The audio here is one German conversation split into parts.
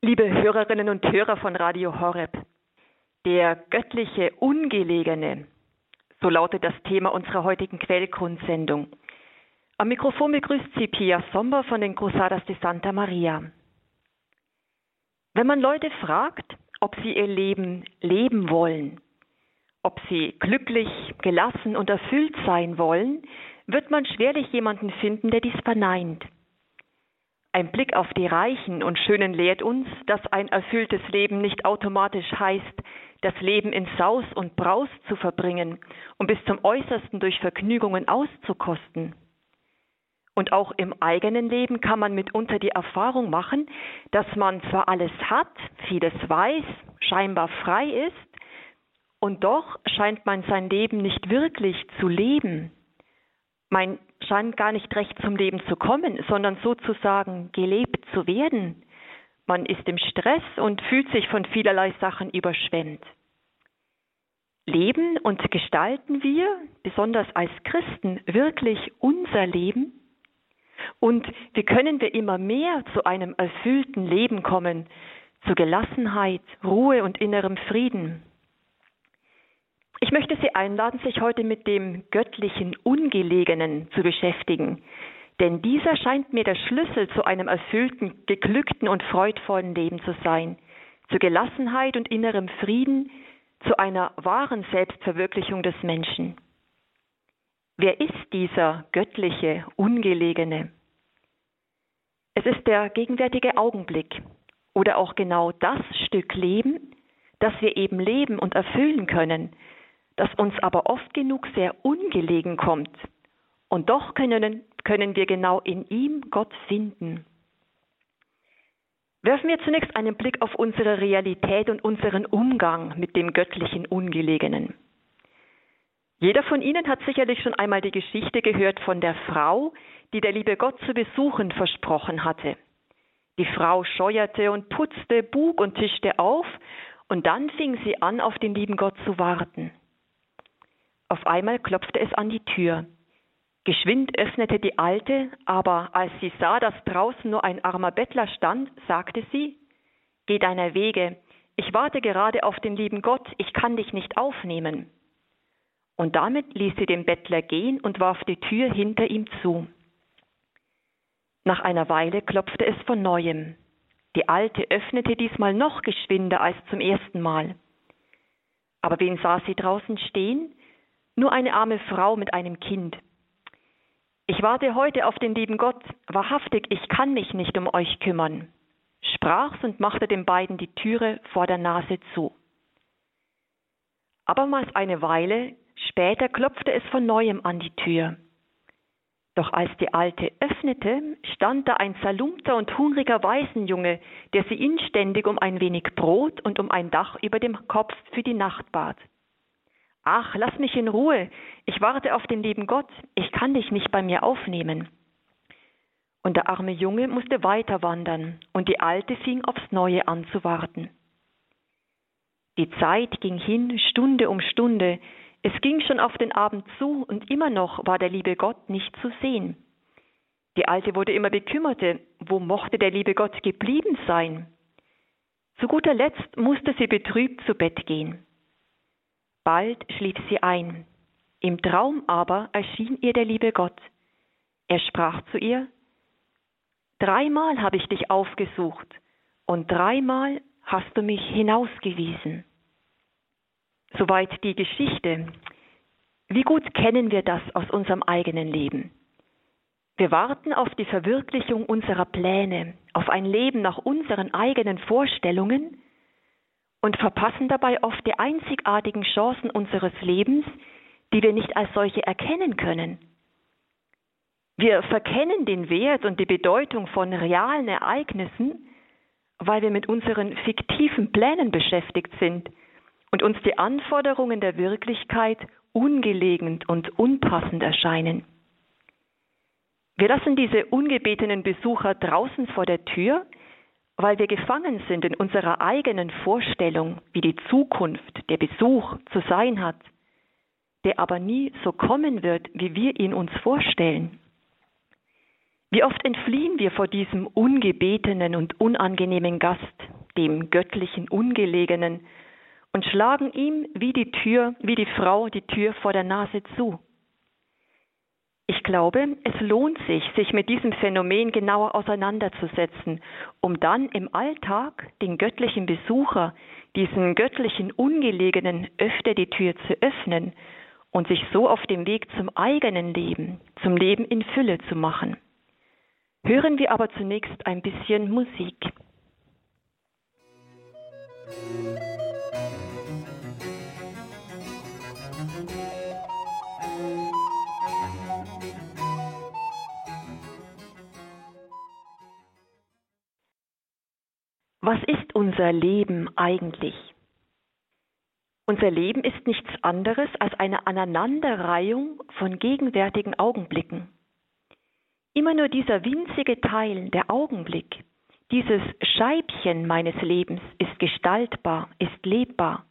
Liebe Hörerinnen und Hörer von Radio Horeb, der göttliche Ungelegene, so lautet das Thema unserer heutigen Quellgrundsendung. Am Mikrofon begrüßt Sie Pia Sommer von den Cruzadas de Santa Maria. Wenn man Leute fragt, ob sie ihr Leben leben wollen, ob sie glücklich, gelassen und erfüllt sein wollen, wird man schwerlich jemanden finden, der dies verneint. Ein Blick auf die Reichen und Schönen lehrt uns, dass ein erfülltes Leben nicht automatisch heißt, das Leben in Saus und Braus zu verbringen und bis zum Äußersten durch Vergnügungen auszukosten. Und auch im eigenen Leben kann man mitunter die Erfahrung machen, dass man zwar alles hat, vieles weiß, scheinbar frei ist, und doch scheint man sein Leben nicht wirklich zu leben. Man scheint gar nicht recht zum Leben zu kommen, sondern sozusagen gelebt zu werden. Man ist im Stress und fühlt sich von vielerlei Sachen überschwemmt. Leben und gestalten wir, besonders als Christen, wirklich unser Leben? Und wie können wir immer mehr zu einem erfüllten Leben kommen, zu Gelassenheit, Ruhe und innerem Frieden? Ich möchte Sie einladen, sich heute mit dem göttlichen Ungelegenen zu beschäftigen, denn dieser scheint mir der Schlüssel zu einem erfüllten, geglückten und freudvollen Leben zu sein, zu Gelassenheit und innerem Frieden, zu einer wahren Selbstverwirklichung des Menschen. Wer ist dieser göttliche Ungelegene? Es ist der gegenwärtige Augenblick oder auch genau das Stück Leben, das wir eben leben und erfüllen können, das uns aber oft genug sehr ungelegen kommt. Und doch können, können wir genau in ihm Gott finden. Werfen wir zunächst einen Blick auf unsere Realität und unseren Umgang mit dem göttlichen Ungelegenen. Jeder von Ihnen hat sicherlich schon einmal die Geschichte gehört von der Frau, die der liebe Gott zu besuchen versprochen hatte. Die Frau scheuerte und putzte, bug und tischte auf, und dann fing sie an, auf den lieben Gott zu warten. Auf einmal klopfte es an die Tür. Geschwind öffnete die Alte, aber als sie sah, dass draußen nur ein armer Bettler stand, sagte sie, Geh deiner Wege, ich warte gerade auf den lieben Gott, ich kann dich nicht aufnehmen. Und damit ließ sie den Bettler gehen und warf die Tür hinter ihm zu. Nach einer Weile klopfte es von neuem. Die Alte öffnete diesmal noch geschwinder als zum ersten Mal. Aber wen sah sie draußen stehen? Nur eine arme Frau mit einem Kind. Ich warte heute auf den lieben Gott, wahrhaftig, ich kann mich nicht um euch kümmern, sprach's und machte den beiden die Türe vor der Nase zu. Abermals eine Weile später klopfte es von neuem an die Tür. Doch als die Alte öffnete, stand da ein zerlumpter und hungriger Waisenjunge, der sie inständig um ein wenig Brot und um ein Dach über dem Kopf für die Nacht bat. Ach, lass mich in Ruhe, ich warte auf den lieben Gott, ich kann dich nicht bei mir aufnehmen. Und der arme Junge musste weiter wandern, und die Alte fing aufs Neue an zu warten. Die Zeit ging hin, Stunde um Stunde, es ging schon auf den Abend zu, und immer noch war der liebe Gott nicht zu sehen. Die Alte wurde immer bekümmerter, wo mochte der liebe Gott geblieben sein? Zu guter Letzt musste sie betrübt zu Bett gehen. Bald schlief sie ein. Im Traum aber erschien ihr der liebe Gott. Er sprach zu ihr, Dreimal habe ich dich aufgesucht und dreimal hast du mich hinausgewiesen. Soweit die Geschichte. Wie gut kennen wir das aus unserem eigenen Leben? Wir warten auf die Verwirklichung unserer Pläne, auf ein Leben nach unseren eigenen Vorstellungen und verpassen dabei oft die einzigartigen Chancen unseres Lebens, die wir nicht als solche erkennen können. Wir verkennen den Wert und die Bedeutung von realen Ereignissen, weil wir mit unseren fiktiven Plänen beschäftigt sind und uns die Anforderungen der Wirklichkeit ungelegen und unpassend erscheinen. Wir lassen diese ungebetenen Besucher draußen vor der Tür, weil wir gefangen sind in unserer eigenen Vorstellung, wie die Zukunft, der Besuch zu sein hat, der aber nie so kommen wird, wie wir ihn uns vorstellen. Wie oft entfliehen wir vor diesem ungebetenen und unangenehmen Gast, dem göttlichen Ungelegenen, und schlagen ihm wie die Tür, wie die Frau die Tür vor der Nase zu. Ich glaube, es lohnt sich, sich mit diesem Phänomen genauer auseinanderzusetzen, um dann im Alltag den göttlichen Besucher, diesen göttlichen Ungelegenen, öfter die Tür zu öffnen und sich so auf dem Weg zum eigenen Leben, zum Leben in Fülle zu machen. Hören wir aber zunächst ein bisschen Musik. Was ist unser Leben eigentlich? Unser Leben ist nichts anderes als eine Aneinanderreihung von gegenwärtigen Augenblicken. Immer nur dieser winzige Teil, der Augenblick, dieses Scheibchen meines Lebens ist gestaltbar, ist lebbar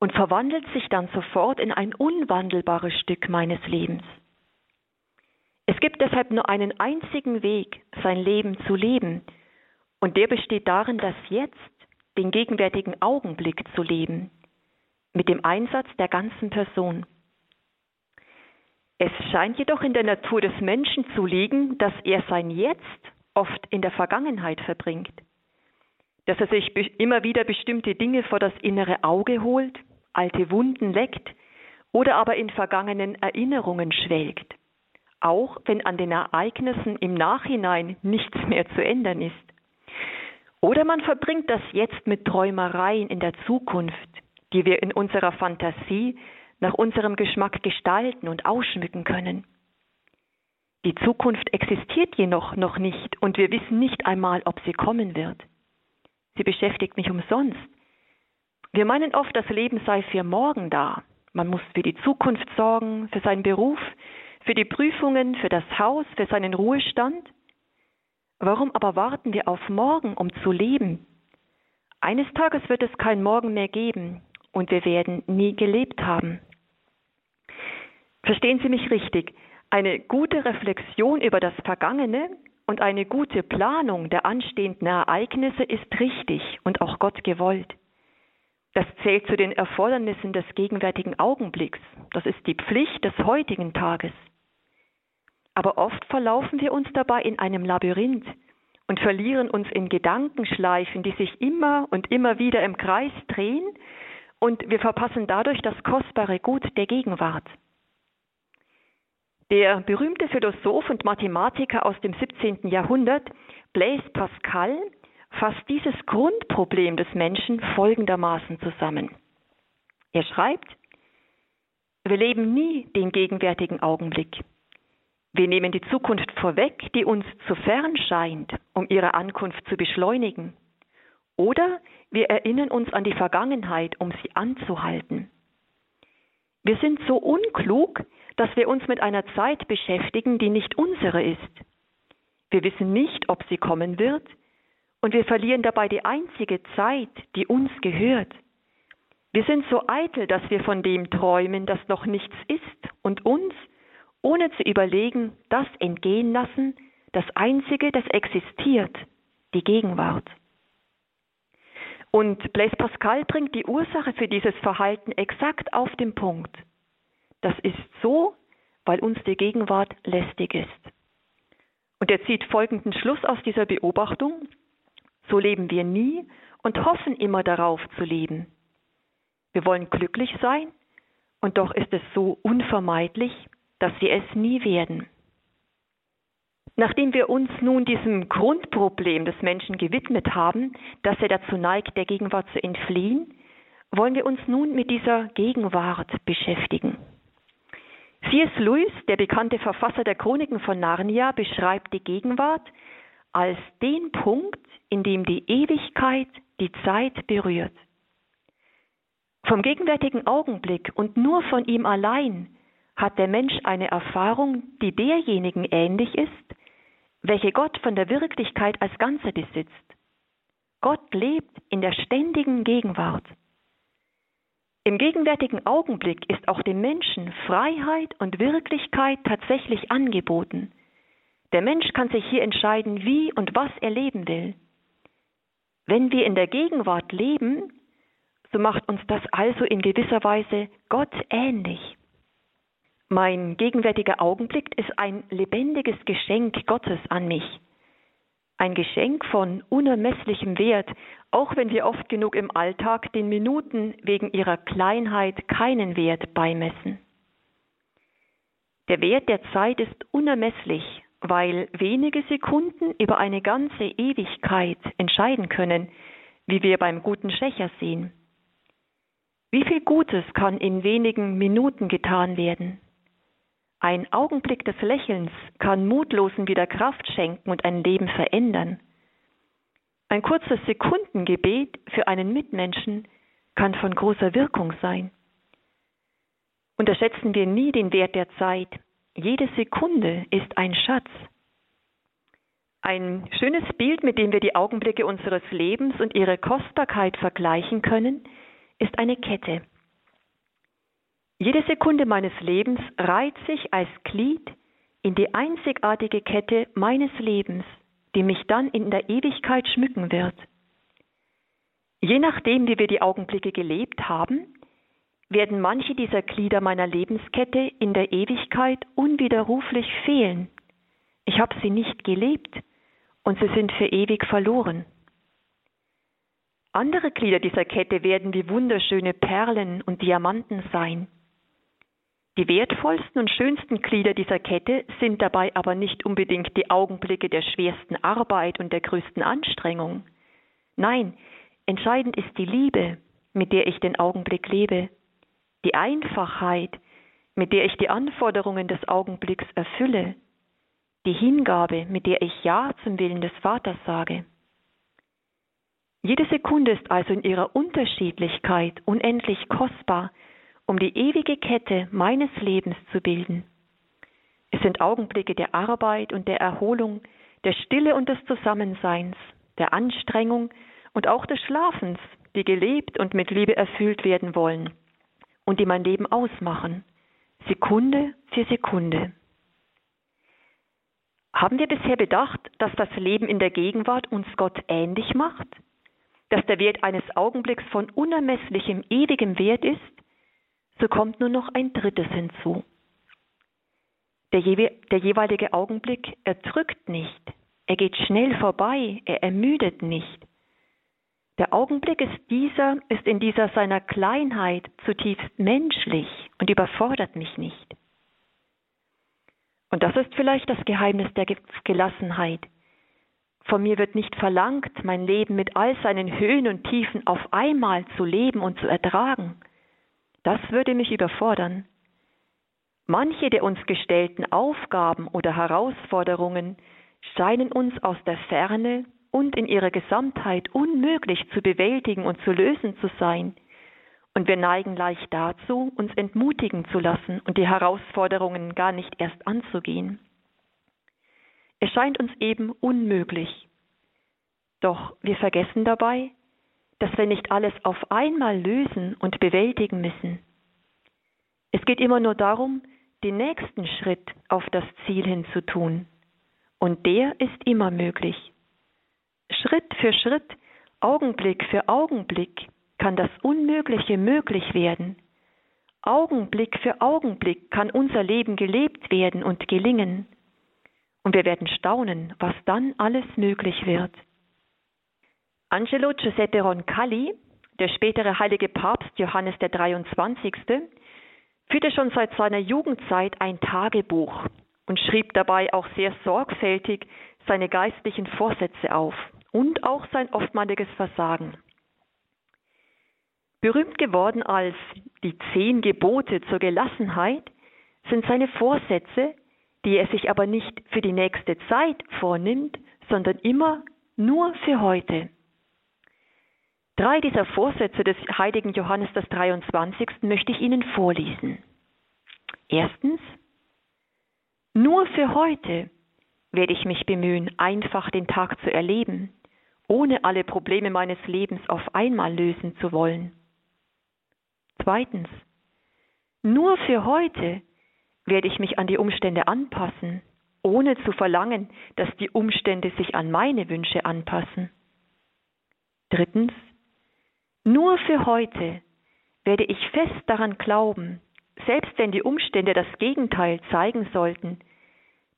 und verwandelt sich dann sofort in ein unwandelbares Stück meines Lebens. Es gibt deshalb nur einen einzigen Weg, sein Leben zu leben, und der besteht darin, das Jetzt, den gegenwärtigen Augenblick zu leben, mit dem Einsatz der ganzen Person. Es scheint jedoch in der Natur des Menschen zu liegen, dass er sein Jetzt oft in der Vergangenheit verbringt, dass er sich immer wieder bestimmte Dinge vor das innere Auge holt, alte Wunden leckt oder aber in vergangenen Erinnerungen schwelgt, auch wenn an den Ereignissen im Nachhinein nichts mehr zu ändern ist. Oder man verbringt das jetzt mit Träumereien in der Zukunft, die wir in unserer Fantasie nach unserem Geschmack gestalten und ausschmücken können. Die Zukunft existiert jedoch noch nicht und wir wissen nicht einmal, ob sie kommen wird. Sie beschäftigt mich umsonst. Wir meinen oft, das Leben sei für morgen da. Man muss für die Zukunft sorgen, für seinen Beruf, für die Prüfungen, für das Haus, für seinen Ruhestand. Warum aber warten wir auf morgen, um zu leben? Eines Tages wird es kein Morgen mehr geben und wir werden nie gelebt haben. Verstehen Sie mich richtig? Eine gute Reflexion über das Vergangene und eine gute Planung der anstehenden Ereignisse ist richtig und auch Gott gewollt. Das zählt zu den Erfordernissen des gegenwärtigen Augenblicks. Das ist die Pflicht des heutigen Tages. Aber oft verlaufen wir uns dabei in einem Labyrinth und verlieren uns in Gedankenschleifen, die sich immer und immer wieder im Kreis drehen und wir verpassen dadurch das kostbare Gut der Gegenwart. Der berühmte Philosoph und Mathematiker aus dem 17. Jahrhundert, Blaise Pascal, fasst dieses Grundproblem des Menschen folgendermaßen zusammen. Er schreibt, wir leben nie den gegenwärtigen Augenblick. Wir nehmen die Zukunft vorweg, die uns zu fern scheint, um ihre Ankunft zu beschleunigen. Oder wir erinnern uns an die Vergangenheit, um sie anzuhalten. Wir sind so unklug, dass wir uns mit einer Zeit beschäftigen, die nicht unsere ist. Wir wissen nicht, ob sie kommen wird, und wir verlieren dabei die einzige Zeit, die uns gehört. Wir sind so eitel, dass wir von dem träumen, das noch nichts ist und uns ohne zu überlegen, das entgehen lassen, das Einzige, das existiert, die Gegenwart. Und Blaise Pascal bringt die Ursache für dieses Verhalten exakt auf den Punkt. Das ist so, weil uns die Gegenwart lästig ist. Und er zieht folgenden Schluss aus dieser Beobachtung. So leben wir nie und hoffen immer darauf zu leben. Wir wollen glücklich sein, und doch ist es so unvermeidlich, dass sie es nie werden. Nachdem wir uns nun diesem Grundproblem des Menschen gewidmet haben, dass er dazu neigt, der Gegenwart zu entfliehen, wollen wir uns nun mit dieser Gegenwart beschäftigen. C.S. Lewis, der bekannte Verfasser der Chroniken von Narnia, beschreibt die Gegenwart als den Punkt, in dem die Ewigkeit die Zeit berührt. Vom gegenwärtigen Augenblick und nur von ihm allein hat der Mensch eine Erfahrung, die derjenigen ähnlich ist, welche Gott von der Wirklichkeit als Ganze besitzt. Gott lebt in der ständigen Gegenwart. Im gegenwärtigen Augenblick ist auch dem Menschen Freiheit und Wirklichkeit tatsächlich angeboten. Der Mensch kann sich hier entscheiden, wie und was er leben will. Wenn wir in der Gegenwart leben, so macht uns das also in gewisser Weise Gott ähnlich. Mein gegenwärtiger Augenblick ist ein lebendiges Geschenk Gottes an mich. Ein Geschenk von unermesslichem Wert, auch wenn wir oft genug im Alltag den Minuten wegen ihrer Kleinheit keinen Wert beimessen. Der Wert der Zeit ist unermesslich, weil wenige Sekunden über eine ganze Ewigkeit entscheiden können, wie wir beim guten Schächer sehen. Wie viel Gutes kann in wenigen Minuten getan werden? Ein Augenblick des Lächelns kann Mutlosen wieder Kraft schenken und ein Leben verändern. Ein kurzes Sekundengebet für einen Mitmenschen kann von großer Wirkung sein. Unterschätzen wir nie den Wert der Zeit. Jede Sekunde ist ein Schatz. Ein schönes Bild, mit dem wir die Augenblicke unseres Lebens und ihre Kostbarkeit vergleichen können, ist eine Kette. Jede Sekunde meines Lebens reiht sich als Glied in die einzigartige Kette meines Lebens, die mich dann in der Ewigkeit schmücken wird. Je nachdem, wie wir die Augenblicke gelebt haben, werden manche dieser Glieder meiner Lebenskette in der Ewigkeit unwiderruflich fehlen. Ich habe sie nicht gelebt und sie sind für ewig verloren. Andere Glieder dieser Kette werden wie wunderschöne Perlen und Diamanten sein. Die wertvollsten und schönsten Glieder dieser Kette sind dabei aber nicht unbedingt die Augenblicke der schwersten Arbeit und der größten Anstrengung. Nein, entscheidend ist die Liebe, mit der ich den Augenblick lebe, die Einfachheit, mit der ich die Anforderungen des Augenblicks erfülle, die Hingabe, mit der ich Ja zum Willen des Vaters sage. Jede Sekunde ist also in ihrer Unterschiedlichkeit unendlich kostbar um die ewige Kette meines Lebens zu bilden. Es sind Augenblicke der Arbeit und der Erholung, der Stille und des Zusammenseins, der Anstrengung und auch des Schlafens, die gelebt und mit Liebe erfüllt werden wollen und die mein Leben ausmachen, Sekunde für Sekunde. Haben wir bisher bedacht, dass das Leben in der Gegenwart uns Gott ähnlich macht? Dass der Wert eines Augenblicks von unermesslichem, ewigem Wert ist? So kommt nur noch ein drittes hinzu. Der, der jeweilige Augenblick erdrückt nicht, er geht schnell vorbei, er ermüdet nicht. Der Augenblick ist dieser, ist in dieser seiner Kleinheit zutiefst menschlich und überfordert mich nicht. Und das ist vielleicht das Geheimnis der Gelassenheit. Von mir wird nicht verlangt, mein Leben mit all seinen Höhen und Tiefen auf einmal zu leben und zu ertragen. Das würde mich überfordern. Manche der uns gestellten Aufgaben oder Herausforderungen scheinen uns aus der Ferne und in ihrer Gesamtheit unmöglich zu bewältigen und zu lösen zu sein, und wir neigen leicht dazu, uns entmutigen zu lassen und die Herausforderungen gar nicht erst anzugehen. Es scheint uns eben unmöglich. Doch wir vergessen dabei, dass wir nicht alles auf einmal lösen und bewältigen müssen. Es geht immer nur darum, den nächsten Schritt auf das Ziel hin zu tun. Und der ist immer möglich. Schritt für Schritt, Augenblick für Augenblick kann das Unmögliche möglich werden. Augenblick für Augenblick kann unser Leben gelebt werden und gelingen. Und wir werden staunen, was dann alles möglich wird. Angelo Giuseppe Roncalli, der spätere heilige Papst Johannes der 23., führte schon seit seiner Jugendzeit ein Tagebuch und schrieb dabei auch sehr sorgfältig seine geistlichen Vorsätze auf und auch sein oftmaliges Versagen. Berühmt geworden als die zehn Gebote zur Gelassenheit sind seine Vorsätze, die er sich aber nicht für die nächste Zeit vornimmt, sondern immer nur für heute. Drei dieser Vorsätze des heiligen Johannes des 23. möchte ich Ihnen vorlesen. Erstens, nur für heute werde ich mich bemühen, einfach den Tag zu erleben, ohne alle Probleme meines Lebens auf einmal lösen zu wollen. Zweitens, nur für heute werde ich mich an die Umstände anpassen, ohne zu verlangen, dass die Umstände sich an meine Wünsche anpassen. Drittens, nur für heute werde ich fest daran glauben, selbst wenn die Umstände das Gegenteil zeigen sollten,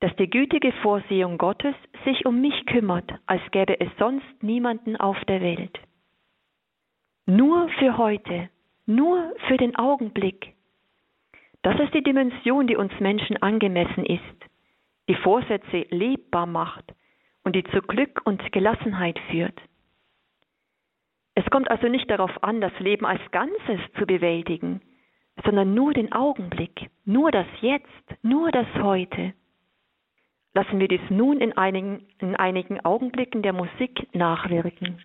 dass die gütige Vorsehung Gottes sich um mich kümmert, als gäbe es sonst niemanden auf der Welt. Nur für heute, nur für den Augenblick. Das ist die Dimension, die uns Menschen angemessen ist, die Vorsätze lebbar macht und die zu Glück und Gelassenheit führt. Es kommt also nicht darauf an, das Leben als Ganzes zu bewältigen, sondern nur den Augenblick, nur das Jetzt, nur das Heute. Lassen wir dies nun in einigen, in einigen Augenblicken der Musik nachwirken.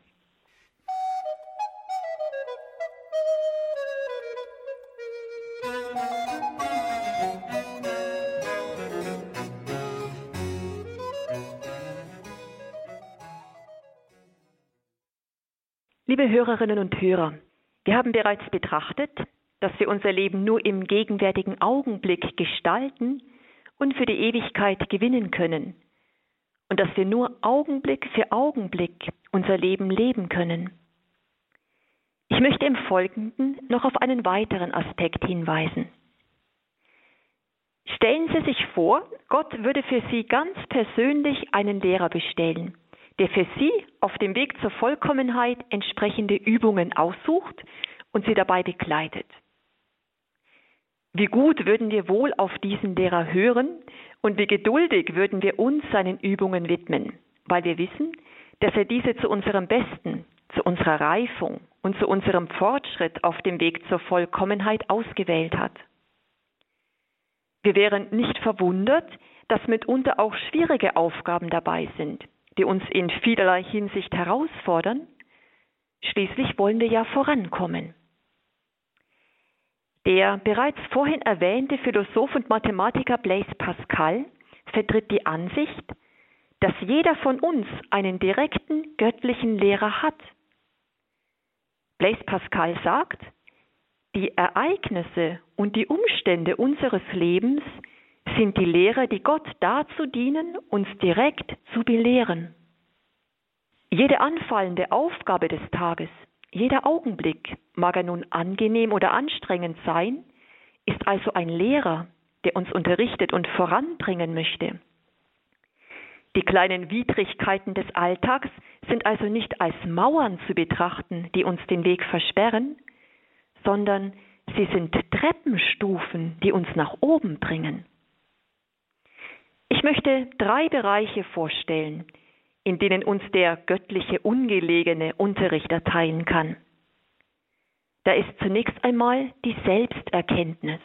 Liebe Hörerinnen und Hörer, wir haben bereits betrachtet, dass wir unser Leben nur im gegenwärtigen Augenblick gestalten und für die Ewigkeit gewinnen können und dass wir nur Augenblick für Augenblick unser Leben leben können. Ich möchte im Folgenden noch auf einen weiteren Aspekt hinweisen. Stellen Sie sich vor, Gott würde für Sie ganz persönlich einen Lehrer bestellen, der für Sie auf dem Weg zur Vollkommenheit entsprechende Übungen aussucht und Sie dabei begleitet. Wie gut würden wir wohl auf diesen Lehrer hören und wie geduldig würden wir uns seinen Übungen widmen, weil wir wissen, dass er diese zu unserem Besten, zu unserer Reifung und zu unserem Fortschritt auf dem Weg zur Vollkommenheit ausgewählt hat. Wir wären nicht verwundert, dass mitunter auch schwierige Aufgaben dabei sind, die uns in vielerlei Hinsicht herausfordern. Schließlich wollen wir ja vorankommen. Der bereits vorhin erwähnte Philosoph und Mathematiker Blaise Pascal vertritt die Ansicht, dass jeder von uns einen direkten göttlichen Lehrer hat. Blaise Pascal sagt, die Ereignisse und die Umstände unseres Lebens sind die Lehrer, die Gott dazu dienen, uns direkt zu belehren. Jede anfallende Aufgabe des Tages jeder Augenblick, mag er nun angenehm oder anstrengend sein, ist also ein Lehrer, der uns unterrichtet und voranbringen möchte. Die kleinen Widrigkeiten des Alltags sind also nicht als Mauern zu betrachten, die uns den Weg versperren, sondern sie sind Treppenstufen, die uns nach oben bringen. Ich möchte drei Bereiche vorstellen, in denen uns der göttliche ungelegene Unterricht erteilen kann. Da ist zunächst einmal die Selbsterkenntnis.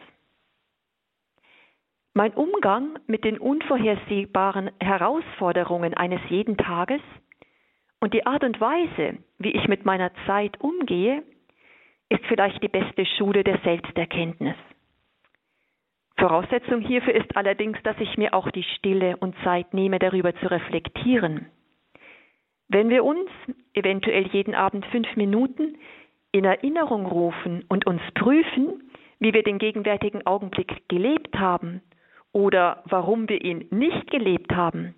Mein Umgang mit den unvorhersehbaren Herausforderungen eines jeden Tages und die Art und Weise, wie ich mit meiner Zeit umgehe, ist vielleicht die beste Schule der Selbsterkenntnis. Voraussetzung hierfür ist allerdings, dass ich mir auch die Stille und Zeit nehme, darüber zu reflektieren. Wenn wir uns eventuell jeden Abend fünf Minuten in Erinnerung rufen und uns prüfen, wie wir den gegenwärtigen Augenblick gelebt haben oder warum wir ihn nicht gelebt haben,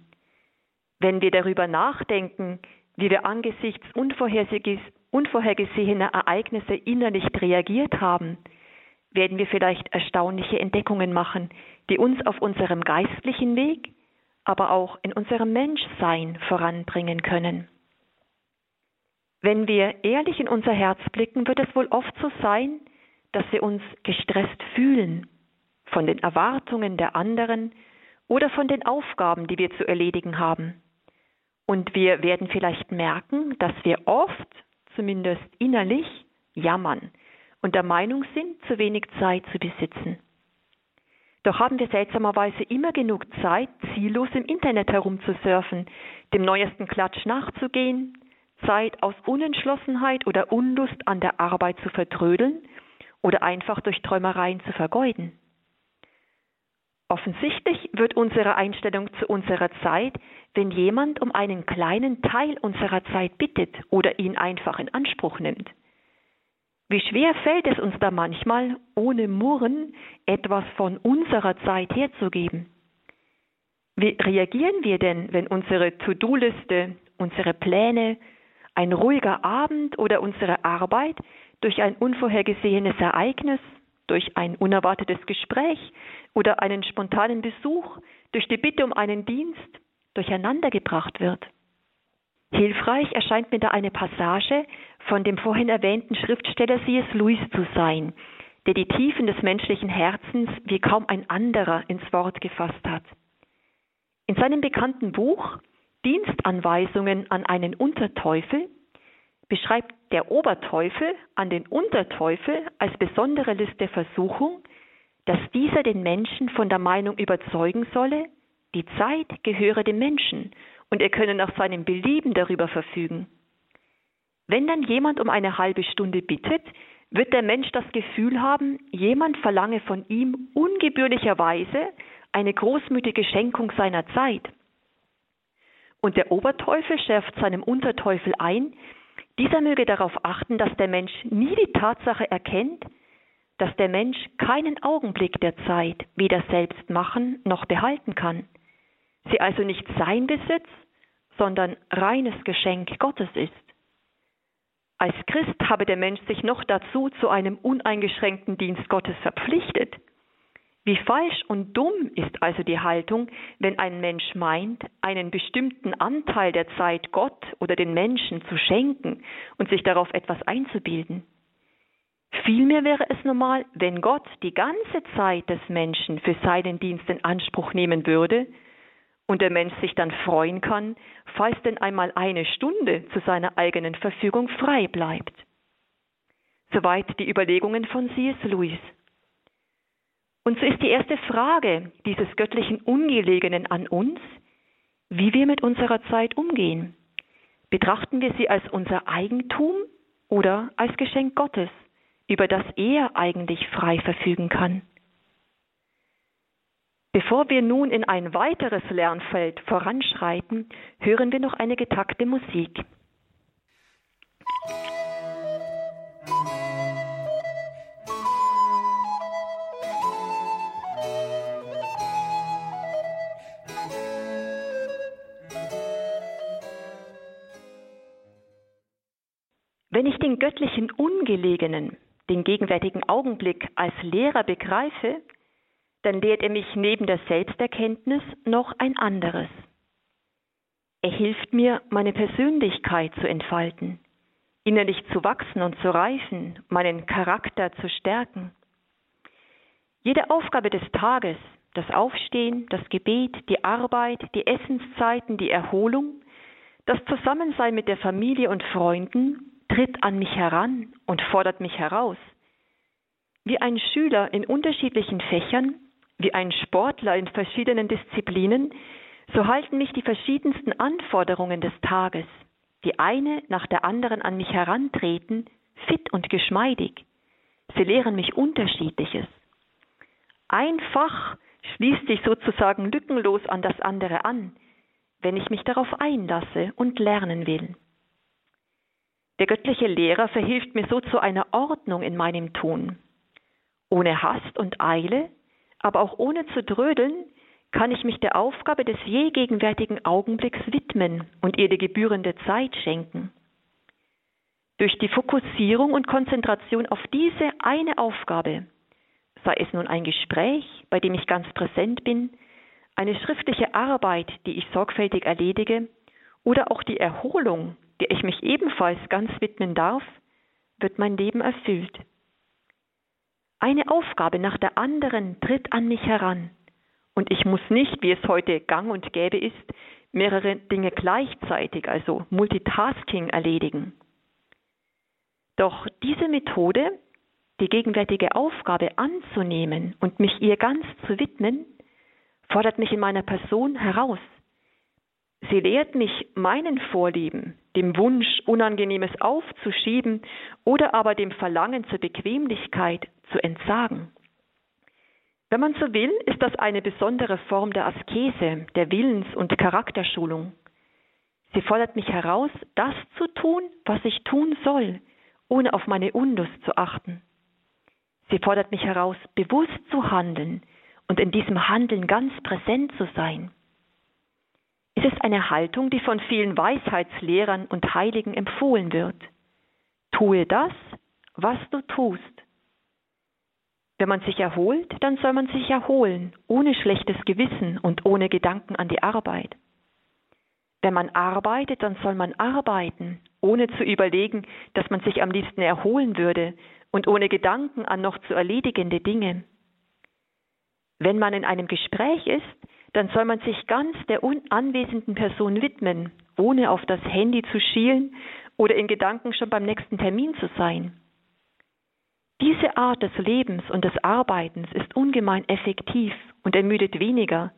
wenn wir darüber nachdenken, wie wir angesichts unvorhergesehener Ereignisse innerlich reagiert haben, werden wir vielleicht erstaunliche Entdeckungen machen, die uns auf unserem geistlichen Weg aber auch in unserem Menschsein voranbringen können. Wenn wir ehrlich in unser Herz blicken, wird es wohl oft so sein, dass wir uns gestresst fühlen von den Erwartungen der anderen oder von den Aufgaben, die wir zu erledigen haben. Und wir werden vielleicht merken, dass wir oft, zumindest innerlich, jammern und der Meinung sind, zu wenig Zeit zu besitzen. Doch haben wir seltsamerweise immer genug Zeit, ziellos im Internet herumzusurfen, dem neuesten Klatsch nachzugehen, Zeit aus Unentschlossenheit oder Unlust an der Arbeit zu vertrödeln oder einfach durch Träumereien zu vergeuden. Offensichtlich wird unsere Einstellung zu unserer Zeit, wenn jemand um einen kleinen Teil unserer Zeit bittet oder ihn einfach in Anspruch nimmt. Wie schwer fällt es uns da manchmal, ohne Murren etwas von unserer Zeit herzugeben? Wie reagieren wir denn, wenn unsere To-Do-Liste, unsere Pläne ein ruhiger Abend oder unsere Arbeit durch ein unvorhergesehenes Ereignis, durch ein unerwartetes Gespräch oder einen spontanen Besuch, durch die Bitte um einen Dienst durcheinandergebracht wird. Hilfreich erscheint mir da eine Passage von dem vorhin erwähnten Schriftsteller C.S. Lewis zu sein, der die Tiefen des menschlichen Herzens wie kaum ein anderer ins Wort gefasst hat. In seinem bekannten Buch Dienstanweisungen an einen Unterteufel beschreibt der Oberteufel an den Unterteufel als besondere List der Versuchung, dass dieser den Menschen von der Meinung überzeugen solle, die Zeit gehöre dem Menschen und er könne nach seinem Belieben darüber verfügen. Wenn dann jemand um eine halbe Stunde bittet, wird der Mensch das Gefühl haben, jemand verlange von ihm ungebührlicherweise eine großmütige Schenkung seiner Zeit. Und der Oberteufel schärft seinem Unterteufel ein, dieser möge darauf achten, dass der Mensch nie die Tatsache erkennt, dass der Mensch keinen Augenblick der Zeit weder selbst machen noch behalten kann, sie also nicht sein Besitz, sondern reines Geschenk Gottes ist. Als Christ habe der Mensch sich noch dazu zu einem uneingeschränkten Dienst Gottes verpflichtet. Wie falsch und dumm ist also die Haltung, wenn ein Mensch meint, einen bestimmten Anteil der Zeit Gott oder den Menschen zu schenken und sich darauf etwas einzubilden. Vielmehr wäre es normal, wenn Gott die ganze Zeit des Menschen für seinen Dienst in Anspruch nehmen würde und der Mensch sich dann freuen kann, falls denn einmal eine Stunde zu seiner eigenen Verfügung frei bleibt. Soweit die Überlegungen von C.S. Lewis. Und so ist die erste Frage dieses göttlichen Ungelegenen an uns, wie wir mit unserer Zeit umgehen. Betrachten wir sie als unser Eigentum oder als Geschenk Gottes, über das er eigentlich frei verfügen kann? Bevor wir nun in ein weiteres Lernfeld voranschreiten, hören wir noch eine getakte Musik. Wenn ich den göttlichen Ungelegenen, den gegenwärtigen Augenblick als Lehrer begreife, dann lehrt er mich neben der Selbsterkenntnis noch ein anderes. Er hilft mir, meine Persönlichkeit zu entfalten, innerlich zu wachsen und zu reifen, meinen Charakter zu stärken. Jede Aufgabe des Tages, das Aufstehen, das Gebet, die Arbeit, die Essenszeiten, die Erholung, das Zusammensein mit der Familie und Freunden tritt an mich heran und fordert mich heraus. Wie ein Schüler in unterschiedlichen Fächern wie ein Sportler in verschiedenen Disziplinen, so halten mich die verschiedensten Anforderungen des Tages, die eine nach der anderen an mich herantreten, fit und geschmeidig. Sie lehren mich Unterschiedliches. Ein Fach schließt sich sozusagen lückenlos an das andere an, wenn ich mich darauf einlasse und lernen will. Der göttliche Lehrer verhilft mir so zu einer Ordnung in meinem Tun. Ohne Hast und Eile aber auch ohne zu drödeln, kann ich mich der Aufgabe des je gegenwärtigen Augenblicks widmen und ihr die gebührende Zeit schenken. Durch die Fokussierung und Konzentration auf diese eine Aufgabe, sei es nun ein Gespräch, bei dem ich ganz präsent bin, eine schriftliche Arbeit, die ich sorgfältig erledige, oder auch die Erholung, der ich mich ebenfalls ganz widmen darf, wird mein Leben erfüllt. Eine Aufgabe nach der anderen tritt an mich heran. Und ich muss nicht, wie es heute gang und gäbe ist, mehrere Dinge gleichzeitig, also Multitasking, erledigen. Doch diese Methode, die gegenwärtige Aufgabe anzunehmen und mich ihr ganz zu widmen, fordert mich in meiner Person heraus. Sie lehrt mich meinen Vorlieben, dem Wunsch, Unangenehmes aufzuschieben oder aber dem Verlangen zur Bequemlichkeit zu entsagen. Wenn man so will, ist das eine besondere Form der Askese, der Willens- und Charakterschulung. Sie fordert mich heraus, das zu tun, was ich tun soll, ohne auf meine Unlust zu achten. Sie fordert mich heraus, bewusst zu handeln und in diesem Handeln ganz präsent zu sein. Dies ist eine Haltung, die von vielen Weisheitslehrern und Heiligen empfohlen wird. Tue das, was du tust. Wenn man sich erholt, dann soll man sich erholen, ohne schlechtes Gewissen und ohne Gedanken an die Arbeit. Wenn man arbeitet, dann soll man arbeiten, ohne zu überlegen, dass man sich am liebsten erholen würde und ohne Gedanken an noch zu erledigende Dinge. Wenn man in einem Gespräch ist, dann soll man sich ganz der anwesenden Person widmen, ohne auf das Handy zu schielen oder in Gedanken schon beim nächsten Termin zu sein. Diese Art des Lebens und des Arbeitens ist ungemein effektiv und ermüdet weniger,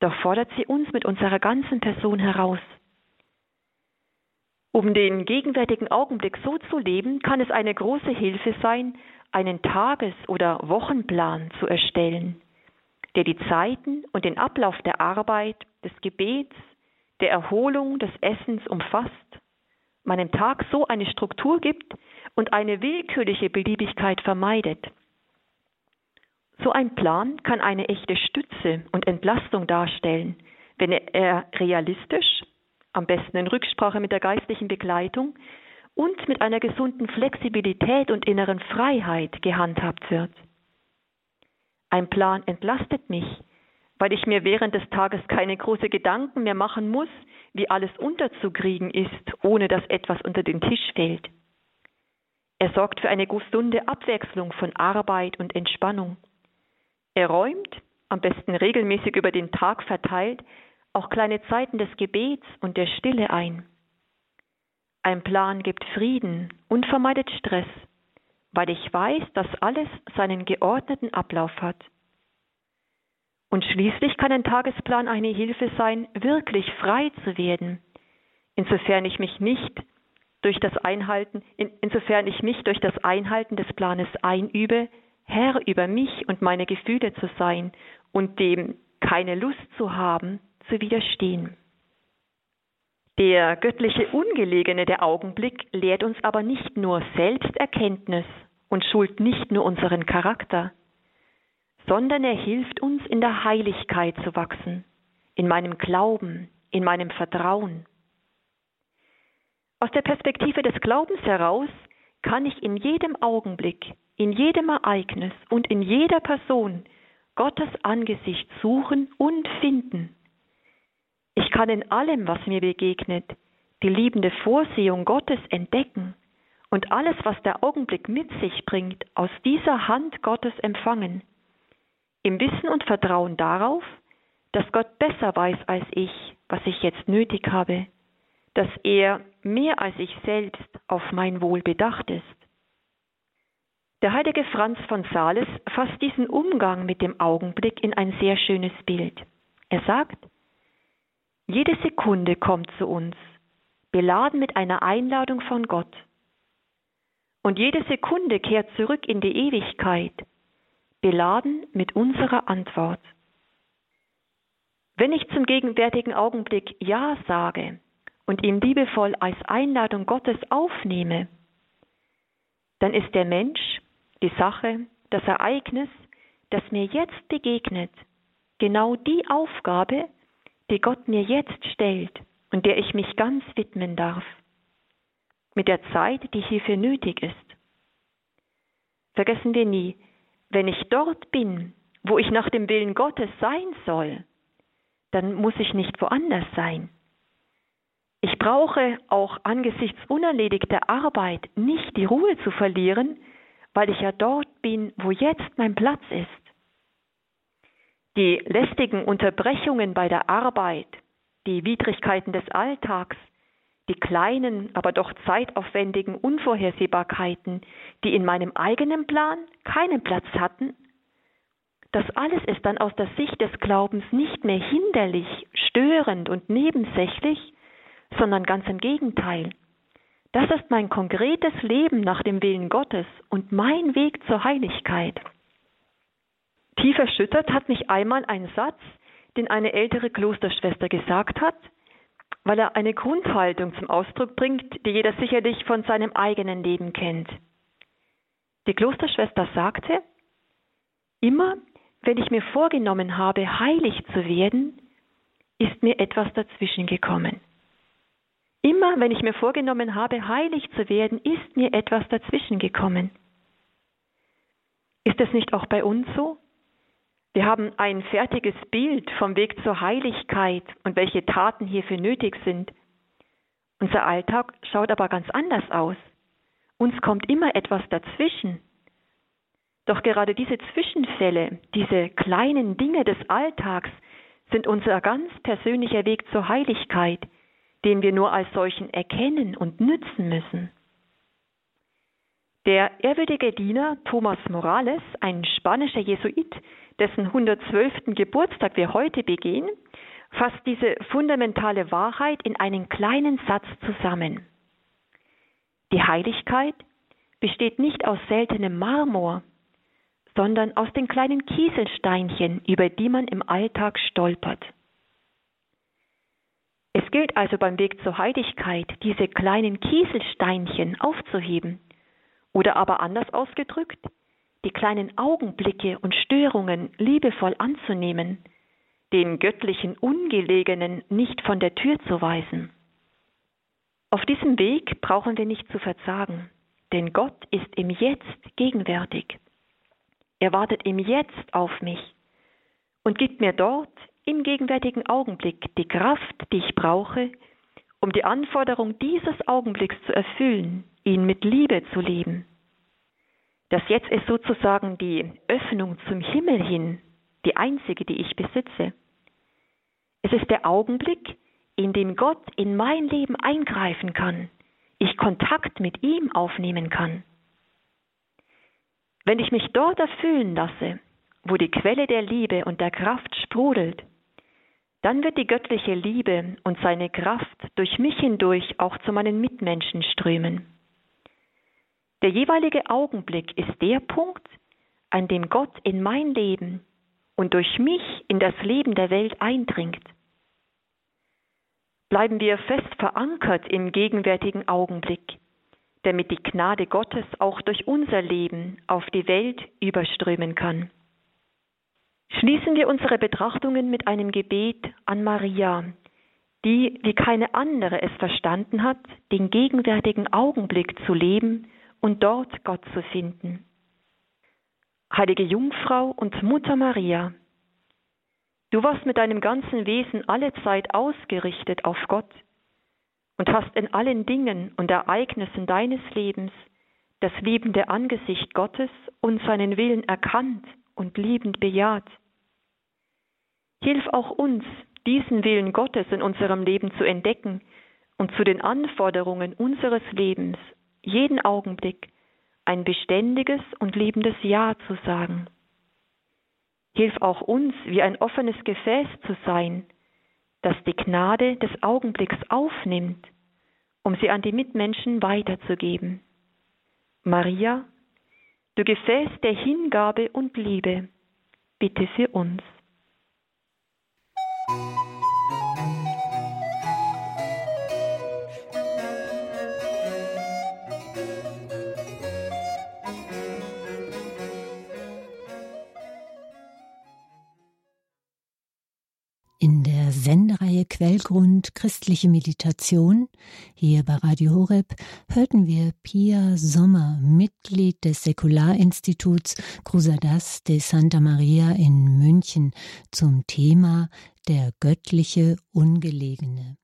doch fordert sie uns mit unserer ganzen Person heraus. Um den gegenwärtigen Augenblick so zu leben, kann es eine große Hilfe sein, einen Tages- oder Wochenplan zu erstellen, der die Zeiten und den Ablauf der Arbeit, des Gebets, der Erholung, des Essens umfasst, meinem Tag so eine Struktur gibt und eine willkürliche Beliebigkeit vermeidet. So ein Plan kann eine echte Stütze und Entlastung darstellen, wenn er realistisch, am besten in Rücksprache mit der geistlichen Begleitung und mit einer gesunden Flexibilität und inneren Freiheit gehandhabt wird. Ein Plan entlastet mich, weil ich mir während des Tages keine große Gedanken mehr machen muss, wie alles unterzukriegen ist, ohne dass etwas unter den Tisch fällt. Er sorgt für eine gesunde Abwechslung von Arbeit und Entspannung. Er räumt, am besten regelmäßig über den Tag verteilt, auch kleine Zeiten des Gebets und der Stille ein. Ein Plan gibt Frieden und vermeidet Stress, weil ich weiß, dass alles seinen geordneten Ablauf hat. Und schließlich kann ein Tagesplan eine Hilfe sein, wirklich frei zu werden, insofern ich mich nicht durch das Einhalten, in, insofern ich mich durch das Einhalten des Planes einübe, Herr über mich und meine Gefühle zu sein und dem keine Lust zu haben, zu widerstehen. Der göttliche Ungelegene, der Augenblick, lehrt uns aber nicht nur Selbsterkenntnis und schult nicht nur unseren Charakter, sondern er hilft uns in der Heiligkeit zu wachsen, in meinem Glauben, in meinem Vertrauen. Aus der Perspektive des Glaubens heraus kann ich in jedem Augenblick in jedem Ereignis und in jeder Person Gottes Angesicht suchen und finden. Ich kann in allem, was mir begegnet, die liebende Vorsehung Gottes entdecken und alles, was der Augenblick mit sich bringt, aus dieser Hand Gottes empfangen, im Wissen und Vertrauen darauf, dass Gott besser weiß als ich, was ich jetzt nötig habe, dass er mehr als ich selbst auf mein Wohl bedacht ist. Der heilige Franz von Sales fasst diesen Umgang mit dem Augenblick in ein sehr schönes Bild. Er sagt, jede Sekunde kommt zu uns, beladen mit einer Einladung von Gott. Und jede Sekunde kehrt zurück in die Ewigkeit, beladen mit unserer Antwort. Wenn ich zum gegenwärtigen Augenblick Ja sage und ihn liebevoll als Einladung Gottes aufnehme, dann ist der Mensch die Sache, das Ereignis, das mir jetzt begegnet, genau die Aufgabe, die Gott mir jetzt stellt und der ich mich ganz widmen darf, mit der Zeit, die hierfür nötig ist. Vergessen wir nie, wenn ich dort bin, wo ich nach dem Willen Gottes sein soll, dann muss ich nicht woanders sein. Ich brauche auch angesichts unerledigter Arbeit nicht die Ruhe zu verlieren, weil ich ja dort bin, wo jetzt mein Platz ist. Die lästigen Unterbrechungen bei der Arbeit, die Widrigkeiten des Alltags, die kleinen, aber doch zeitaufwendigen Unvorhersehbarkeiten, die in meinem eigenen Plan keinen Platz hatten, das alles ist dann aus der Sicht des Glaubens nicht mehr hinderlich, störend und nebensächlich, sondern ganz im Gegenteil. Das ist mein konkretes Leben nach dem Willen Gottes und mein Weg zur Heiligkeit. Tief erschüttert hat mich einmal ein Satz, den eine ältere Klosterschwester gesagt hat, weil er eine Grundhaltung zum Ausdruck bringt, die jeder sicherlich von seinem eigenen Leben kennt. Die Klosterschwester sagte, immer wenn ich mir vorgenommen habe, heilig zu werden, ist mir etwas dazwischen gekommen. Immer wenn ich mir vorgenommen habe, heilig zu werden, ist mir etwas dazwischen gekommen. Ist es nicht auch bei uns so? Wir haben ein fertiges Bild vom Weg zur Heiligkeit und welche Taten hierfür nötig sind. Unser Alltag schaut aber ganz anders aus. Uns kommt immer etwas dazwischen. Doch gerade diese Zwischenfälle, diese kleinen Dinge des Alltags sind unser ganz persönlicher Weg zur Heiligkeit, den wir nur als solchen erkennen und nützen müssen. Der ehrwürdige Diener Thomas Morales, ein spanischer Jesuit, dessen 112. Geburtstag wir heute begehen, fasst diese fundamentale Wahrheit in einen kleinen Satz zusammen. Die Heiligkeit besteht nicht aus seltenem Marmor, sondern aus den kleinen Kieselsteinchen, über die man im Alltag stolpert. Es gilt also beim Weg zur Heiligkeit, diese kleinen Kieselsteinchen aufzuheben oder aber anders ausgedrückt, die kleinen Augenblicke und Störungen liebevoll anzunehmen, den göttlichen Ungelegenen nicht von der Tür zu weisen. Auf diesem Weg brauchen wir nicht zu verzagen, denn Gott ist im Jetzt gegenwärtig. Er wartet im Jetzt auf mich und gibt mir dort im gegenwärtigen Augenblick die Kraft, die ich brauche, um die Anforderung dieses Augenblicks zu erfüllen, ihn mit Liebe zu leben. Das Jetzt ist sozusagen die Öffnung zum Himmel hin, die einzige, die ich besitze. Es ist der Augenblick, in dem Gott in mein Leben eingreifen kann, ich Kontakt mit ihm aufnehmen kann. Wenn ich mich dort erfüllen lasse, wo die Quelle der Liebe und der Kraft sprudelt, dann wird die göttliche Liebe und seine Kraft durch mich hindurch auch zu meinen Mitmenschen strömen. Der jeweilige Augenblick ist der Punkt, an dem Gott in mein Leben und durch mich in das Leben der Welt eindringt. Bleiben wir fest verankert im gegenwärtigen Augenblick, damit die Gnade Gottes auch durch unser Leben auf die Welt überströmen kann. Schließen wir unsere Betrachtungen mit einem Gebet an Maria, die, wie keine andere es verstanden hat, den gegenwärtigen Augenblick zu leben und dort Gott zu finden. Heilige Jungfrau und Mutter Maria, du warst mit deinem ganzen Wesen alle Zeit ausgerichtet auf Gott und hast in allen Dingen und Ereignissen deines Lebens das liebende Angesicht Gottes und seinen Willen erkannt und liebend bejaht. Hilf auch uns, diesen Willen Gottes in unserem Leben zu entdecken und zu den Anforderungen unseres Lebens jeden Augenblick ein beständiges und liebendes Ja zu sagen. Hilf auch uns, wie ein offenes Gefäß zu sein, das die Gnade des Augenblicks aufnimmt, um sie an die Mitmenschen weiterzugeben. Maria, du Gefäß der Hingabe und Liebe, bitte für uns. Quellgrund Christliche Meditation hier bei Radio Horeb hörten wir Pia Sommer, Mitglied des Säkularinstituts Cruzadas de Santa Maria in München zum Thema Der göttliche Ungelegene.